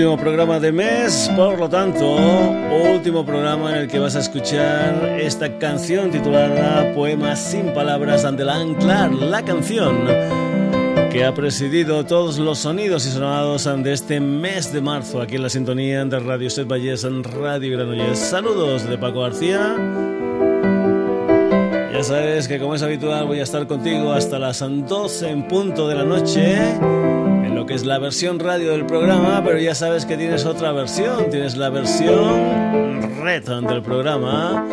último programa de mes, por lo tanto, último programa en el que vas a escuchar esta canción titulada Poemas sin palabras ante la Anclar, la canción que ha presidido todos los sonidos y sonados de este mes de marzo aquí en la sintonía de Radio Set Valles en Radio Granollers. Saludos de Paco García. Ya sabes que como es habitual voy a estar contigo hasta las 12 en punto de la noche que es la versión radio del programa, pero ya sabes que tienes otra versión, tienes la versión red del programa,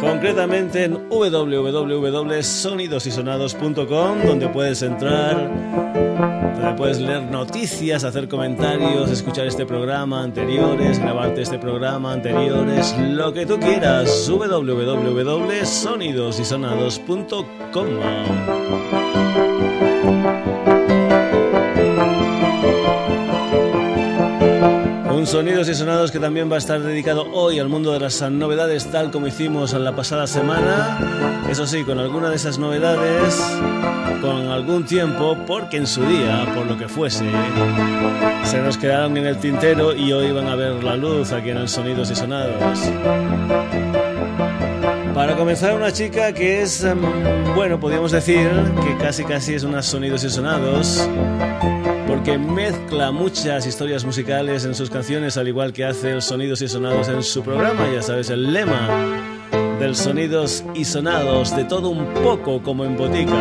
concretamente en www.sonidosysonados.com, donde puedes entrar, donde puedes leer noticias, hacer comentarios, escuchar este programa anteriores, grabarte este programa anteriores, lo que tú quieras, www.sonidosysonados.com. Sonidos y Sonados que también va a estar dedicado hoy al mundo de las novedades tal como hicimos en la pasada semana. Eso sí, con alguna de esas novedades, con algún tiempo, porque en su día, por lo que fuese, se nos quedaron en el tintero y hoy van a ver la luz aquí en el Sonidos y Sonados. Para comenzar, una chica que es, em, bueno, podríamos decir que casi casi es una Sonidos y Sonados porque mezcla muchas historias musicales en sus canciones, al igual que hace el Sonidos y Sonados en su programa, ya sabes, el lema del Sonidos y Sonados, de todo un poco como en botica.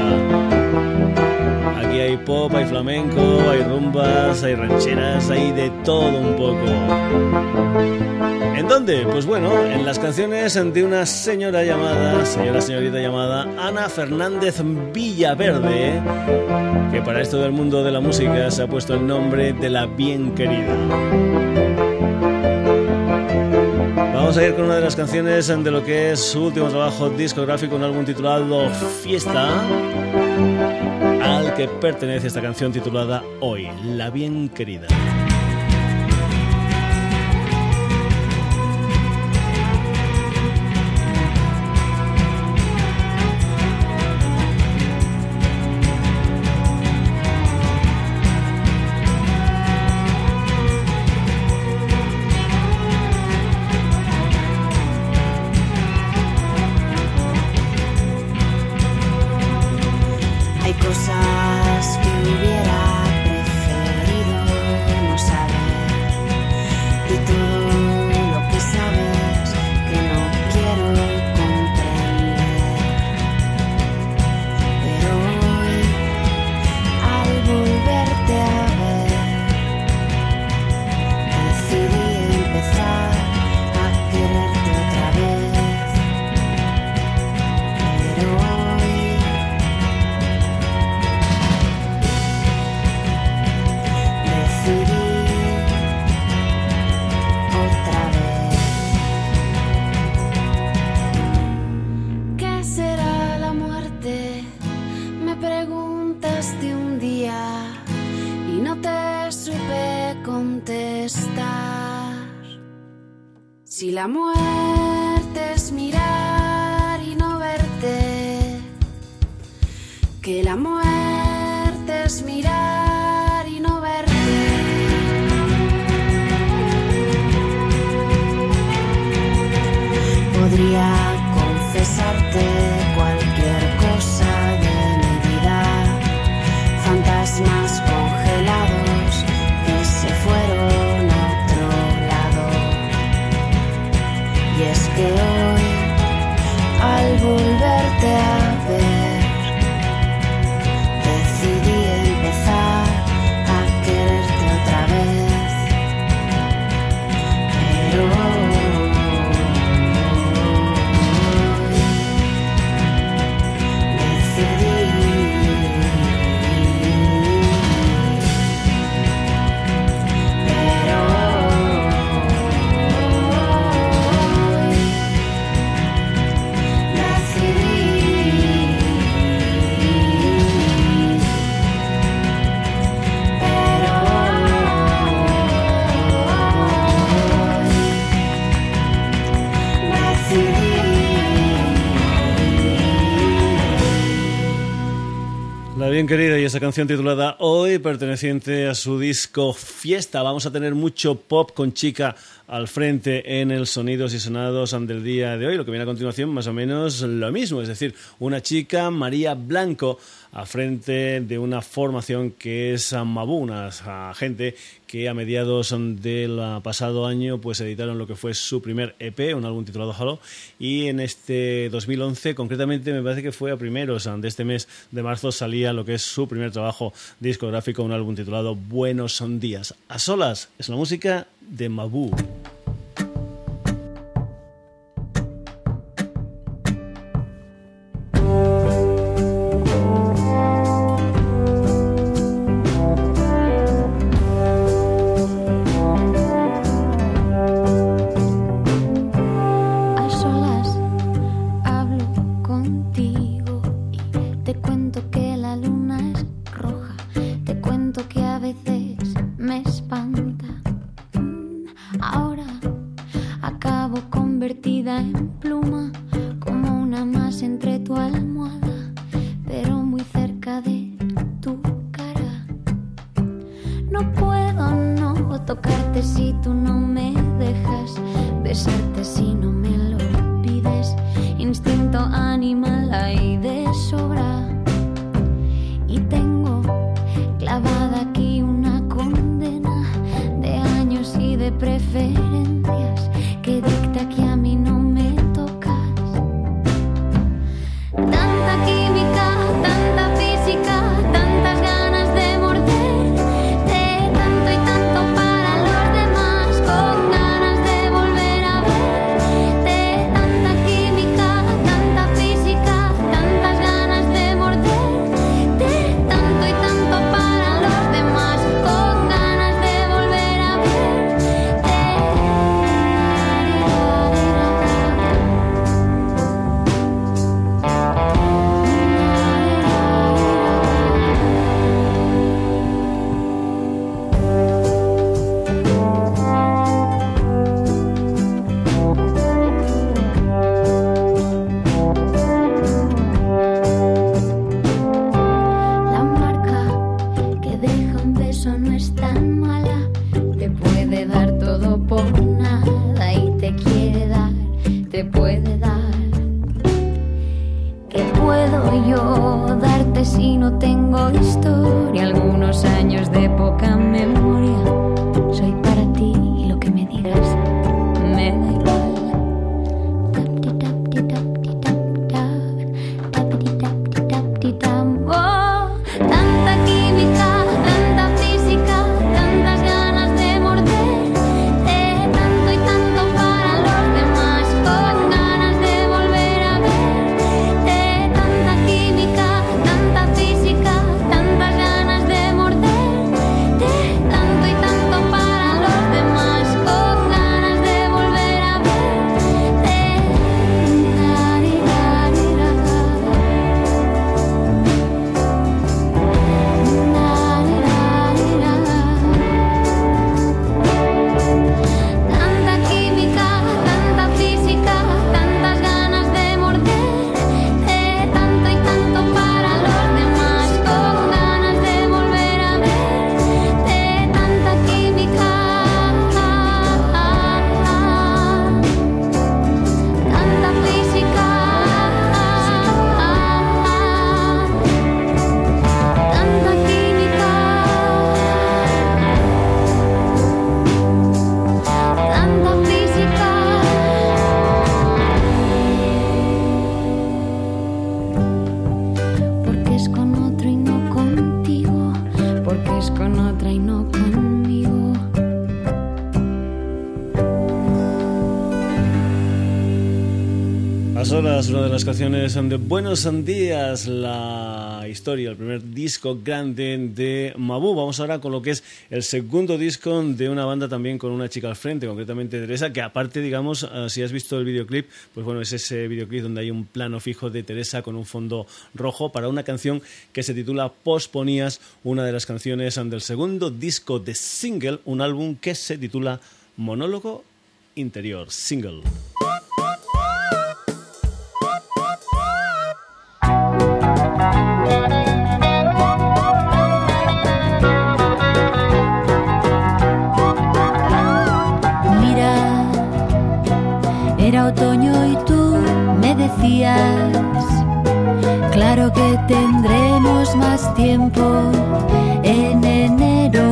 Aquí hay pop, hay flamenco, hay rumbas, hay rancheras, hay de todo un poco. ¿En dónde? Pues bueno, en las canciones de una señora llamada, señora señorita llamada Ana Fernández Villaverde, que para esto del mundo de la música se ha puesto el nombre de la bien querida. Vamos a ir con una de las canciones de lo que es su último trabajo discográfico, un álbum titulado Fiesta, al que pertenece esta canción titulada Hoy, la bien querida. Si la muerte es mirar y no verte, que la muerte es mirar. Bien querida y esa canción titulada Hoy perteneciente a su disco Fiesta. Vamos a tener mucho pop con chica al frente en el Sonidos y Sonados del día de hoy. Lo que viene a continuación más o menos lo mismo, es decir, una chica, María Blanco, a frente de una formación que es Mabu, una gente que a mediados del pasado año pues editaron lo que fue su primer EP, un álbum titulado Hello, y en este 2011, concretamente me parece que fue a primeros de este mes de marzo, salía lo que es su primer trabajo discográfico, un álbum titulado Buenos son días. A solas es la música de Mabu. canciones de Buenos Días, la historia, el primer disco grande de Mabu. Vamos ahora con lo que es el segundo disco de una banda también con una chica al frente, concretamente Teresa, que aparte, digamos, eh, si has visto el videoclip, pues bueno, es ese videoclip donde hay un plano fijo de Teresa con un fondo rojo para una canción que se titula Posponías, una de las canciones del segundo disco de single, un álbum que se titula Monólogo Interior, single. Claro que tendremos más tiempo en enero.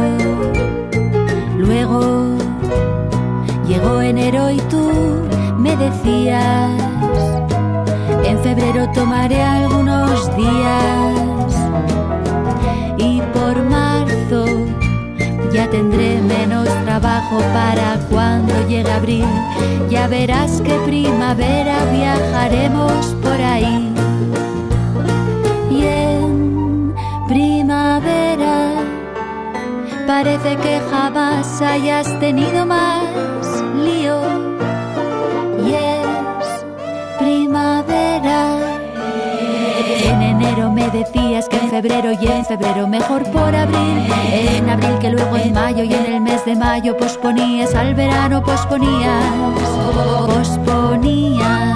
Luego llegó enero y tú me decías, en febrero tomaré algunos días y por marzo ya tendré menos trabajo para cuando llegue abril. Ya verás que primavera viajaremos por ahí. Y en primavera parece que jamás hayas tenido más lío. Y es primavera en enero me decías que febrero y en febrero mejor por abril. En abril que luego en mayo y en el mes de mayo posponías al verano, posponías, posponías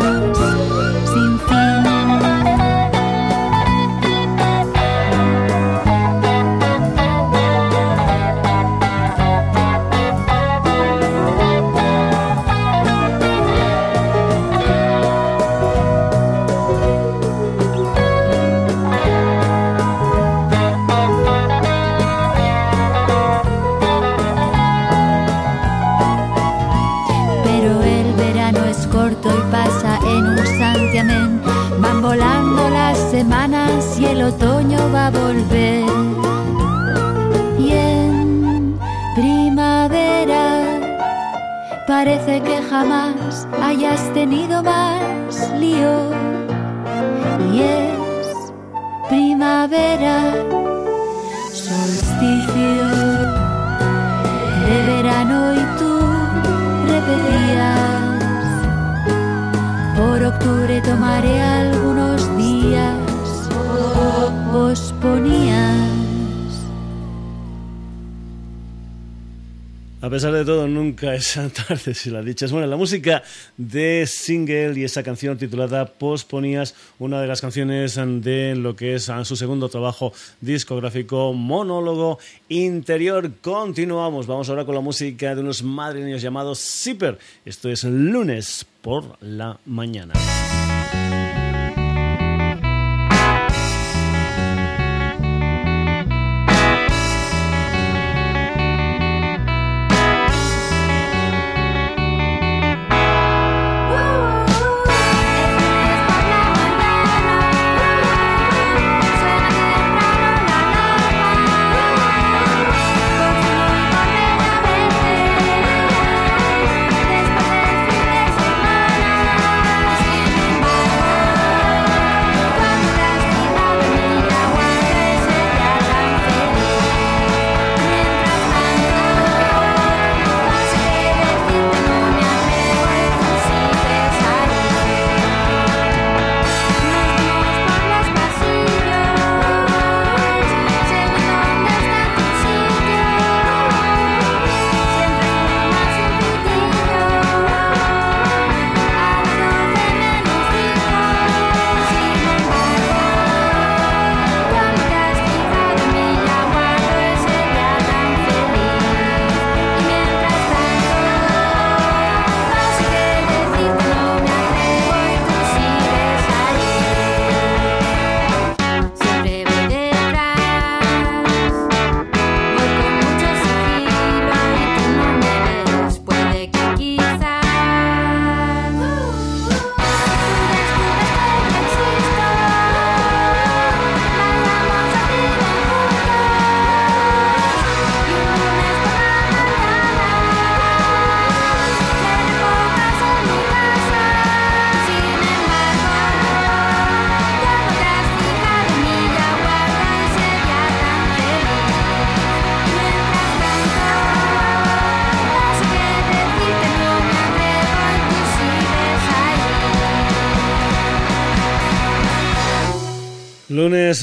otoño va a volver. Y en primavera parece que jamás hayas tenido más lío. Y es primavera, solsticio de verano y tú repetías. Por octubre tomaré algunos posponías. A pesar de todo, nunca es tarde si la dicha es buena. La música de single y esa canción titulada Posponías, una de las canciones de lo que es su segundo trabajo discográfico, Monólogo Interior. Continuamos, vamos ahora con la música de unos madrileños llamados Zipper. Esto es lunes por la mañana.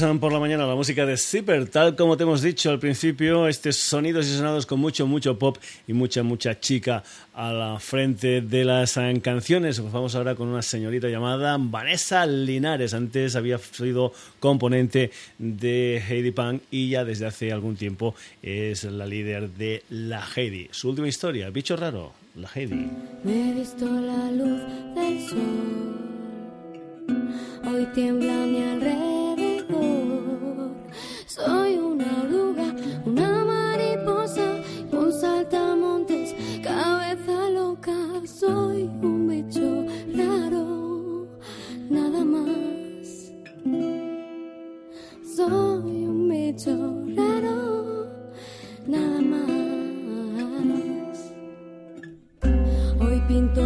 Lunes por la mañana la música de Zipper, tal como te hemos dicho al principio, estos sonidos y sonados con mucho, mucho pop y mucha, mucha chica a la frente de las canciones. Pues vamos ahora con una señorita llamada Vanessa Linares. Antes había sido componente de Heidi Punk y ya desde hace algún tiempo es la líder de la Heidi. Su última historia, bicho raro, la Heidi. Me he visto la luz del soy una oruga, una mariposa, un saltamontes, cabeza loca. Soy un bicho raro, nada más. Soy un bicho raro, nada más. Hoy pinto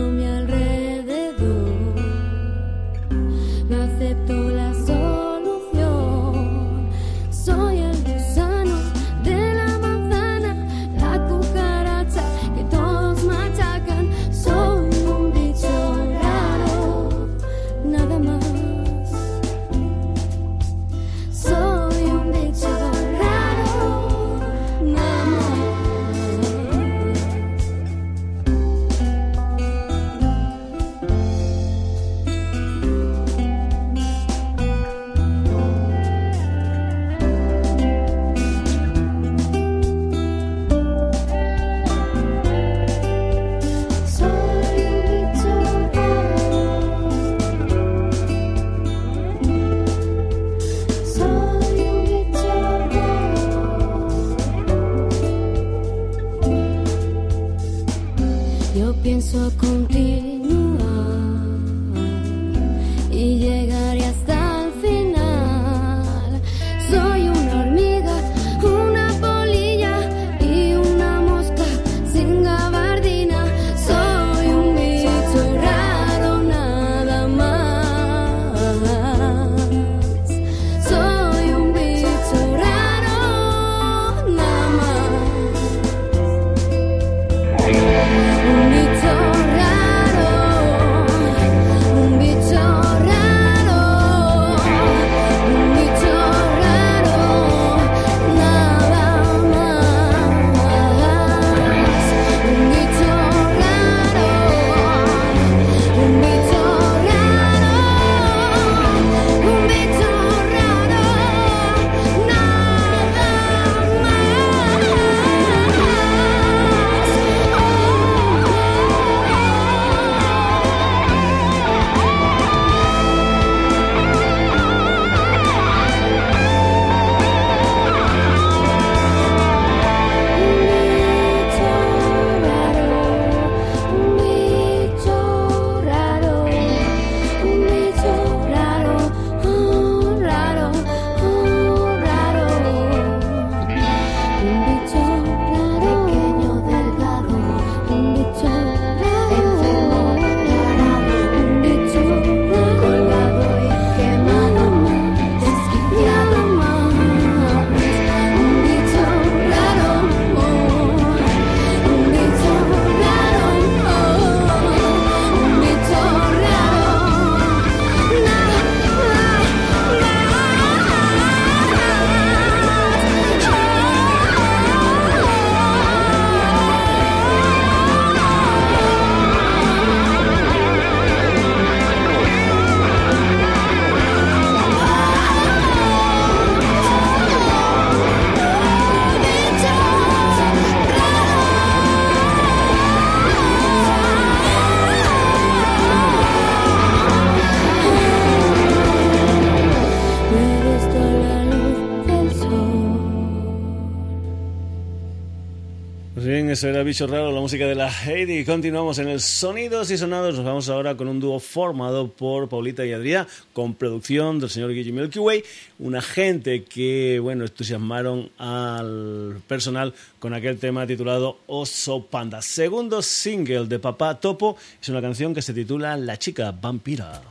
eso era Bicho Raro, la música de la Heidi. Continuamos en el Sonidos y Sonados. Nos vamos ahora con un dúo formado por Paulita y Adrián, con producción del señor Guillermo Milky Way. Una gente que, bueno, entusiasmaron al personal con aquel tema titulado Oso Panda. Segundo single de Papá Topo es una canción que se titula La chica vampira.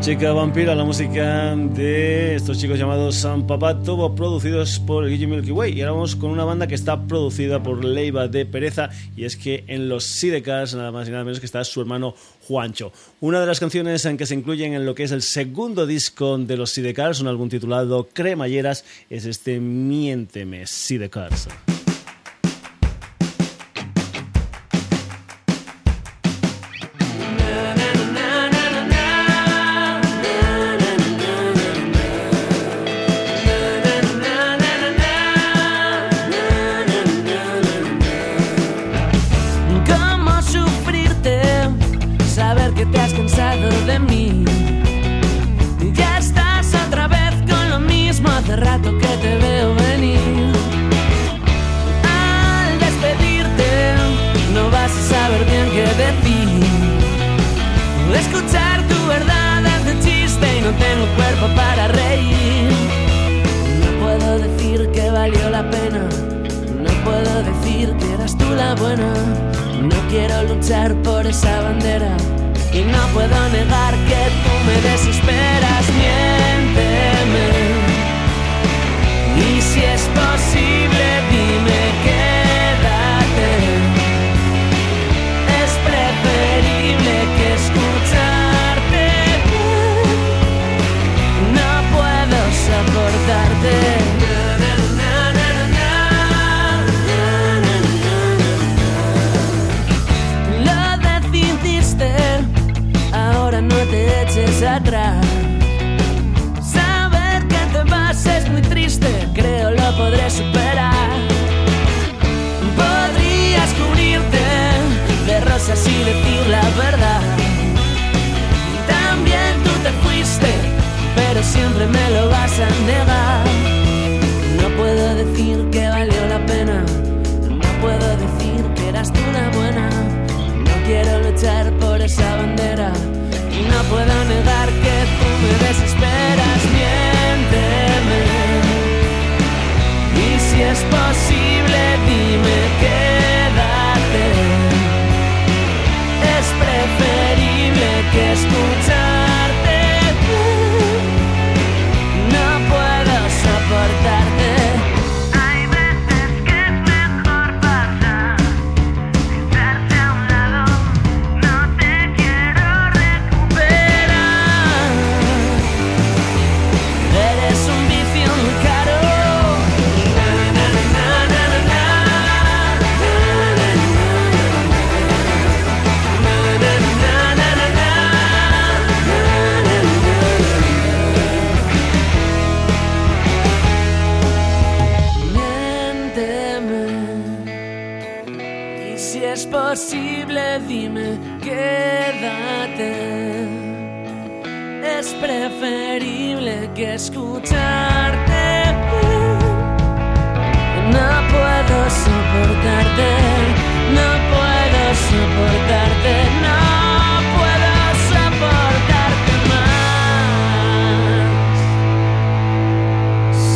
Chica vampira, la música de estos chicos llamados San Papá, todo producidos por el Milky Way. Y ahora vamos con una banda que está producida por Leiva de Pereza, y es que en los Sidecars, nada más y nada menos que está su hermano Juancho. Una de las canciones en que se incluyen en lo que es el segundo disco de los Sidecars, un álbum titulado Cremalleras, es este Miénteme Sidecars. I m'est soportarte, no puedo soportarte más.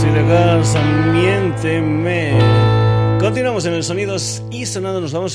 Si la casa miénteme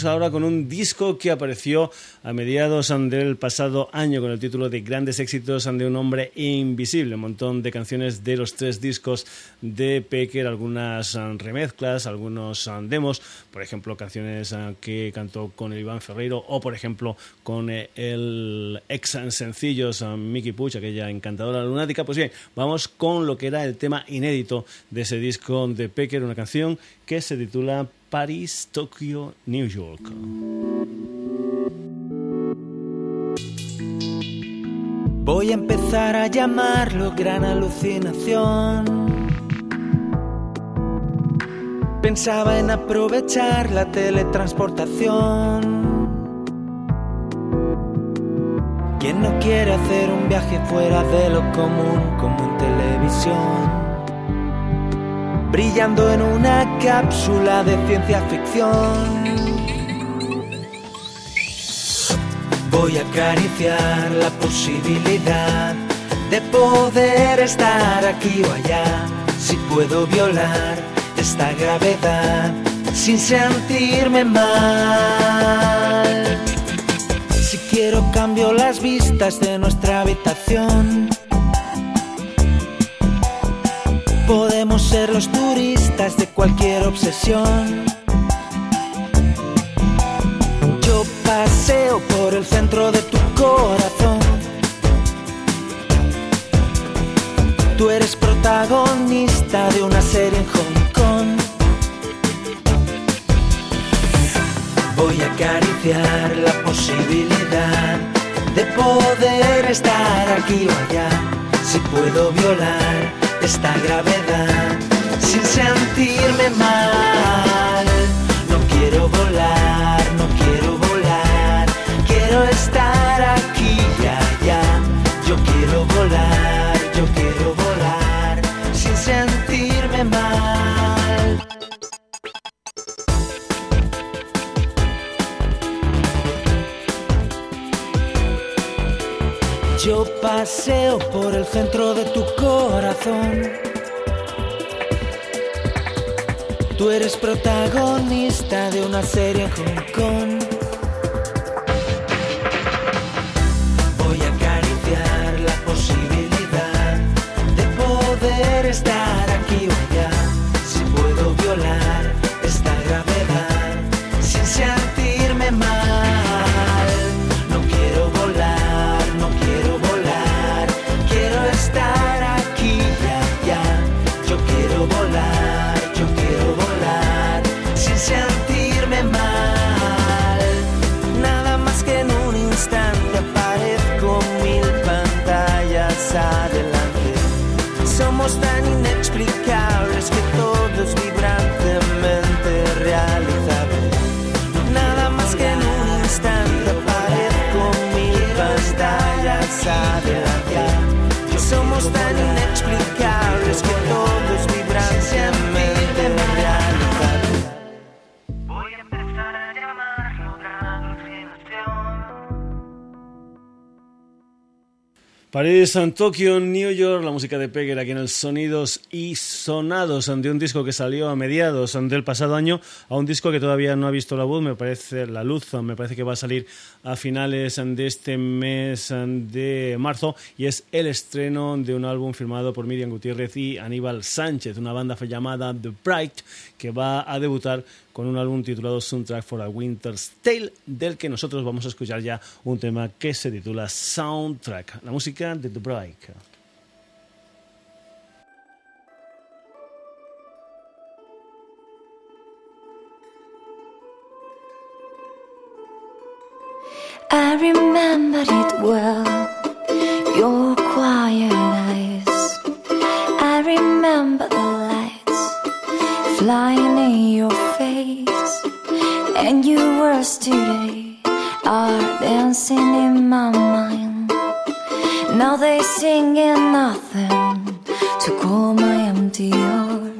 ahora con un disco que apareció a mediados del pasado año con el título de Grandes éxitos de un hombre invisible. Un montón de canciones de los tres discos de Pecker, algunas remezclas, algunos demos, por ejemplo, canciones que cantó con el Iván Ferreiro o, por ejemplo, con el ex sencillos Mickey Puch, aquella encantadora lunática. Pues bien, vamos con lo que era el tema inédito de ese disco de Pecker, una canción que se titula París, Tokio, New York. Voy a empezar a llamarlo gran alucinación. Pensaba en aprovechar la teletransportación. ¿Quién no quiere hacer un viaje fuera de lo común como en televisión? Brillando en una cápsula de ciencia ficción. Voy a acariciar la posibilidad de poder estar aquí o allá, si puedo violar esta gravedad sin sentirme mal. Si quiero cambio las vistas de nuestra habitación. Podemos ser los turistas de cualquier obsesión. Yo paseo por el centro de tu corazón. Tú eres protagonista de una serie en Hong Kong. Voy a acariciar la posibilidad de poder estar aquí o allá. Si puedo violar esta gravedad sin sentirme mal. El centro de tu corazón. Tú eres protagonista de una serie en Hong Kong. inside París, Tokio, New York, la música de Pegger aquí en el Sonidos y Sonados, de un disco que salió a mediados del pasado año a un disco que todavía no ha visto la luz, me parece la luz, me parece que va a salir a finales de este mes de marzo y es el estreno de un álbum firmado por Miriam Gutiérrez y Aníbal Sánchez, una banda llamada The Bright que va a debutar con un álbum titulado Soundtrack for a Winter's Tale, del que nosotros vamos a escuchar ya un tema que se titula Soundtrack, la música de The Bright. I remembered it well, your quiet eyes. I remember the lights flying in your face, and your words today are dancing in my mind. Now they singing nothing to call my empty heart.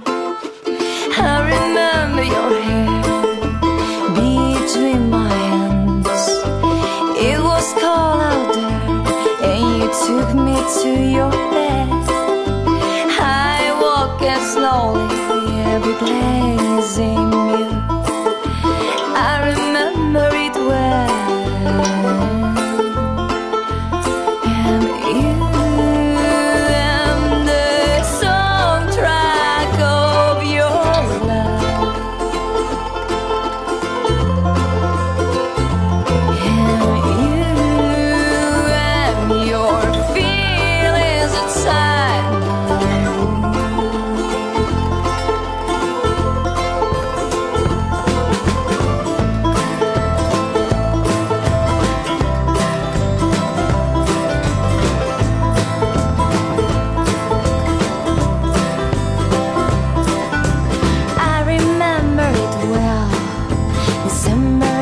I remember your hair between my hands. It was cold out there, and you took me to your remember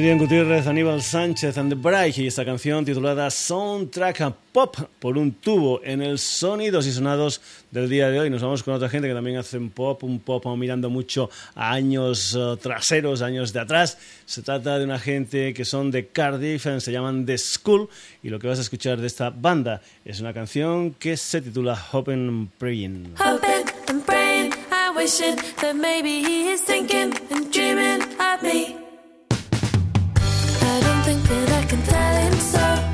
Miriam Gutiérrez, Aníbal Sánchez and the Bright y esta canción titulada Soundtrack Pop por un tubo en el sonidos y sonados del día de hoy. Nos vamos con otra gente que también hacen pop, un pop mirando mucho a años uh, traseros, años de atrás. Se trata de una gente que son de Cardiff, se llaman The School y lo que vas a escuchar de esta banda es una canción que se titula Hoping and Praying. and praying, I that maybe he is thinking and dreaming of me. I don't think that I can tell him so.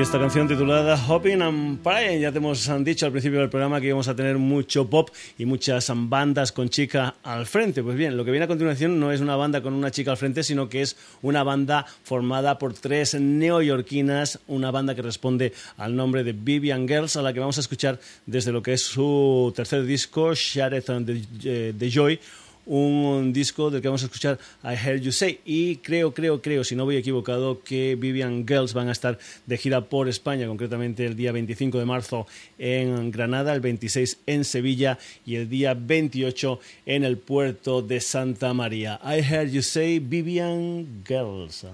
Y esta canción titulada Hopping and Praying. Ya te hemos dicho al principio del programa que íbamos a tener mucho pop y muchas bandas con chica al frente. Pues bien, lo que viene a continuación no es una banda con una chica al frente, sino que es una banda formada por tres neoyorquinas, una banda que responde al nombre de Vivian Girls, a la que vamos a escuchar desde lo que es su tercer disco, Shattered the, the Joy un disco del que vamos a escuchar I Heard You Say y creo, creo, creo, si no voy equivocado, que Vivian Girls van a estar de gira por España, concretamente el día 25 de marzo en Granada, el 26 en Sevilla y el día 28 en el puerto de Santa María. I Heard You Say Vivian Girls.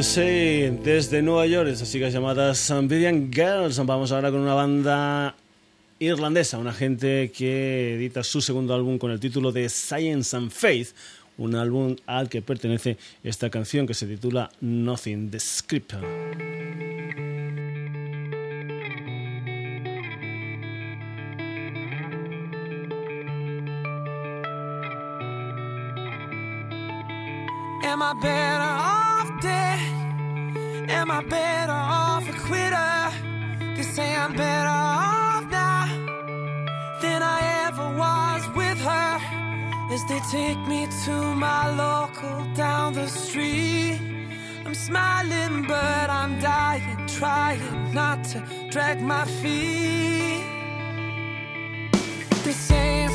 USA desde Nueva York, esas chicas llamadas Vivian Girls. Vamos ahora con una banda irlandesa, una gente que edita su segundo álbum con el título de Science and Faith, un álbum al que pertenece esta canción que se titula Nothing the Script. Am Am I better off a quitter? They say I'm better off now than I ever was with her. As they take me to my local down the street, I'm smiling, but I'm dying, trying not to drag my feet. They say,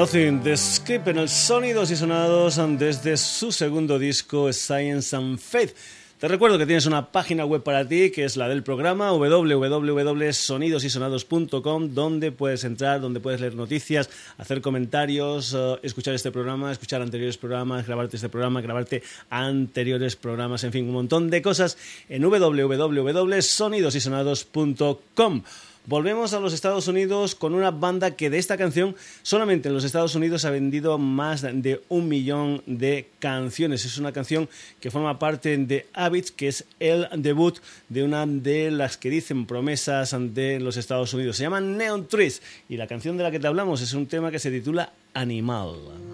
Nothing the Script en el Sonidos y Sonados desde su segundo disco Science and Faith. Te recuerdo que tienes una página web para ti, que es la del programa www.sonidosysonados.com, donde puedes entrar, donde puedes leer noticias, hacer comentarios, eh, escuchar este programa, escuchar anteriores programas, grabarte este programa, grabarte anteriores programas, en fin, un montón de cosas en www.sonidosysonados.com. Volvemos a los Estados Unidos con una banda que de esta canción solamente en los Estados Unidos ha vendido más de un millón de canciones. Es una canción que forma parte de Habits, que es el debut de una de las que dicen promesas de los Estados Unidos. Se llama Neon Trees y la canción de la que te hablamos es un tema que se titula Animal.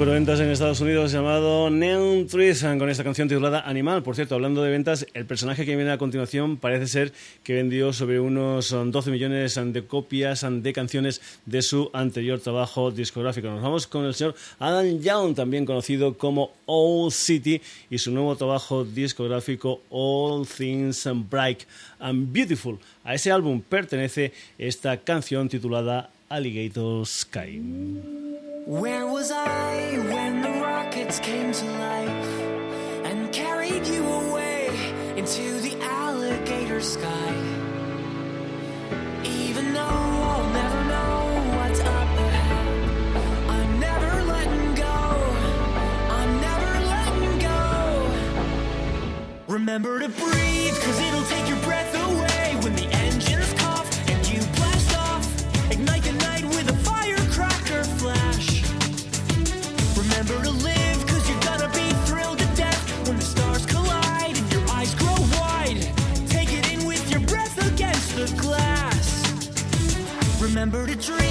Superventas en Estados Unidos llamado Neon Trees con esta canción titulada Animal. Por cierto, hablando de ventas, el personaje que viene a continuación parece ser que vendió sobre unos 12 millones de copias de canciones de su anterior trabajo discográfico. Nos vamos con el señor Adam Young, también conocido como Old City, y su nuevo trabajo discográfico All Things Bright and Beautiful. A ese álbum pertenece esta canción titulada Alligator Sky. Where was I when the rockets came to life and carried you away into the alligator sky? Even though I'll never know what's up ahead, I'm never letting go. I'm never letting go. Remember to breathe, cause it'll take your breath away when the remember to dream.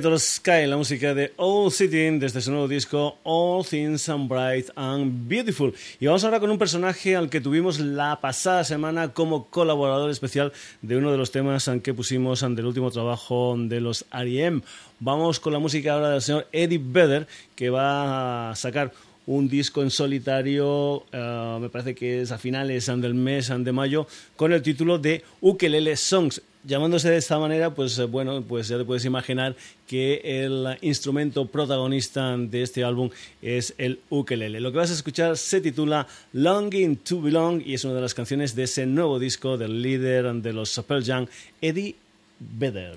Sky, la música de Old City desde su nuevo disco All Things and Bright and Beautiful. Y vamos ahora con un personaje al que tuvimos la pasada semana como colaborador especial de uno de los temas que pusimos ante el último trabajo de los R.E.M. Vamos con la música ahora del señor Eddie Vedder, que va a sacar un disco en solitario, eh, me parece que es a finales del mes de mayo, con el título de Ukelele Songs. Llamándose de esta manera, pues eh, bueno, pues ya te puedes imaginar que el instrumento protagonista de este álbum es el ukelele. Lo que vas a escuchar se titula Longing to Belong y es una de las canciones de ese nuevo disco del líder de los Pearl Jam, Eddie Vedder.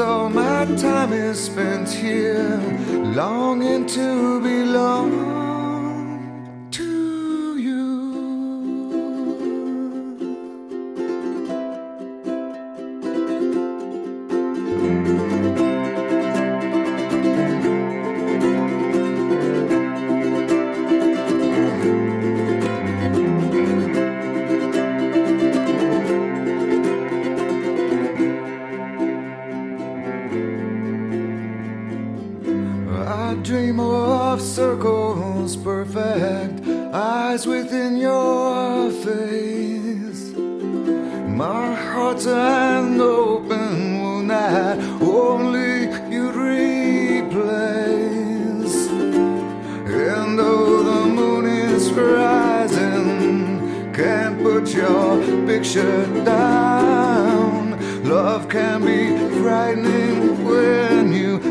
All my time is spent here longing to belong picture down. Love can be frightening when you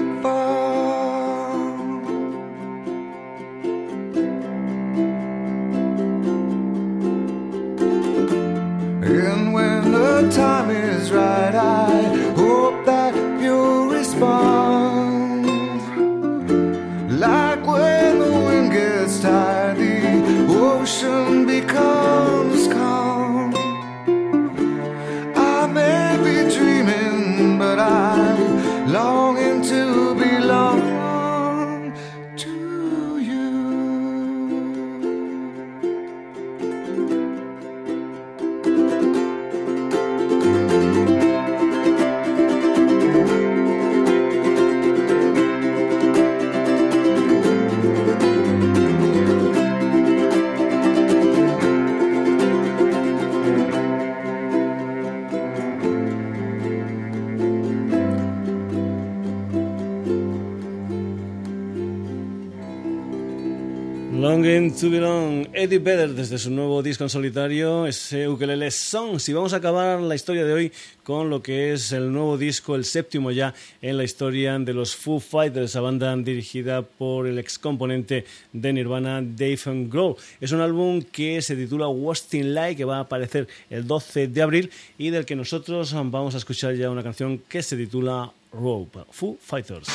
Belong, Eddie Vedder desde su nuevo disco en solitario, ese ukelele Songs. Y vamos a acabar la historia de hoy con lo que es el nuevo disco, el séptimo ya en la historia de los Foo Fighters, esa banda dirigida por el ex componente de Nirvana, Dave Grohl. Es un álbum que se titula Wasting Light, que va a aparecer el 12 de abril y del que nosotros vamos a escuchar ya una canción que se titula Rope, Foo Fighters.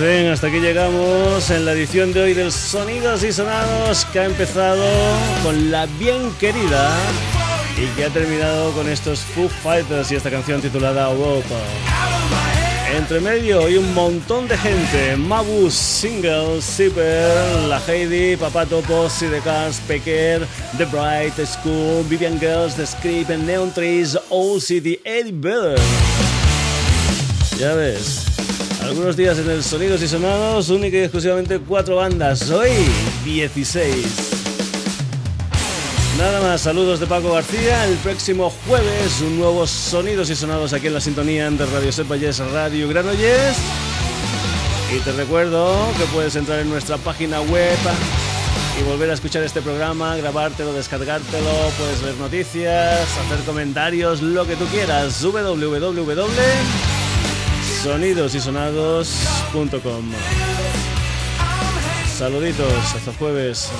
Pues bien, hasta aquí llegamos en la edición de hoy del Sonidos y Sonados que ha empezado con la bien querida y que ha terminado con estos Foo Fighters y esta canción titulada Europa. Entre medio hay un montón de gente, Mabus, Single, Zipper, La Heidi, Papá Topo, The Cars, Pecker, The Bright School, Vivian Girls, The Script, Neon Trees, City, Eddie Vedder. Ya ves, algunos días en el Sonidos y Sonados, única y exclusivamente cuatro bandas, hoy 16. Nada más, saludos de Paco García. El próximo jueves, un nuevo Sonidos y Sonados aquí en la sintonía de Radio Sepayes, Radio Granollers. Y te recuerdo que puedes entrar en nuestra página web y volver a escuchar este programa, grabártelo, descargártelo, puedes leer noticias, hacer comentarios, lo que tú quieras. www.sonidosysonados.com Saluditos, hasta jueves.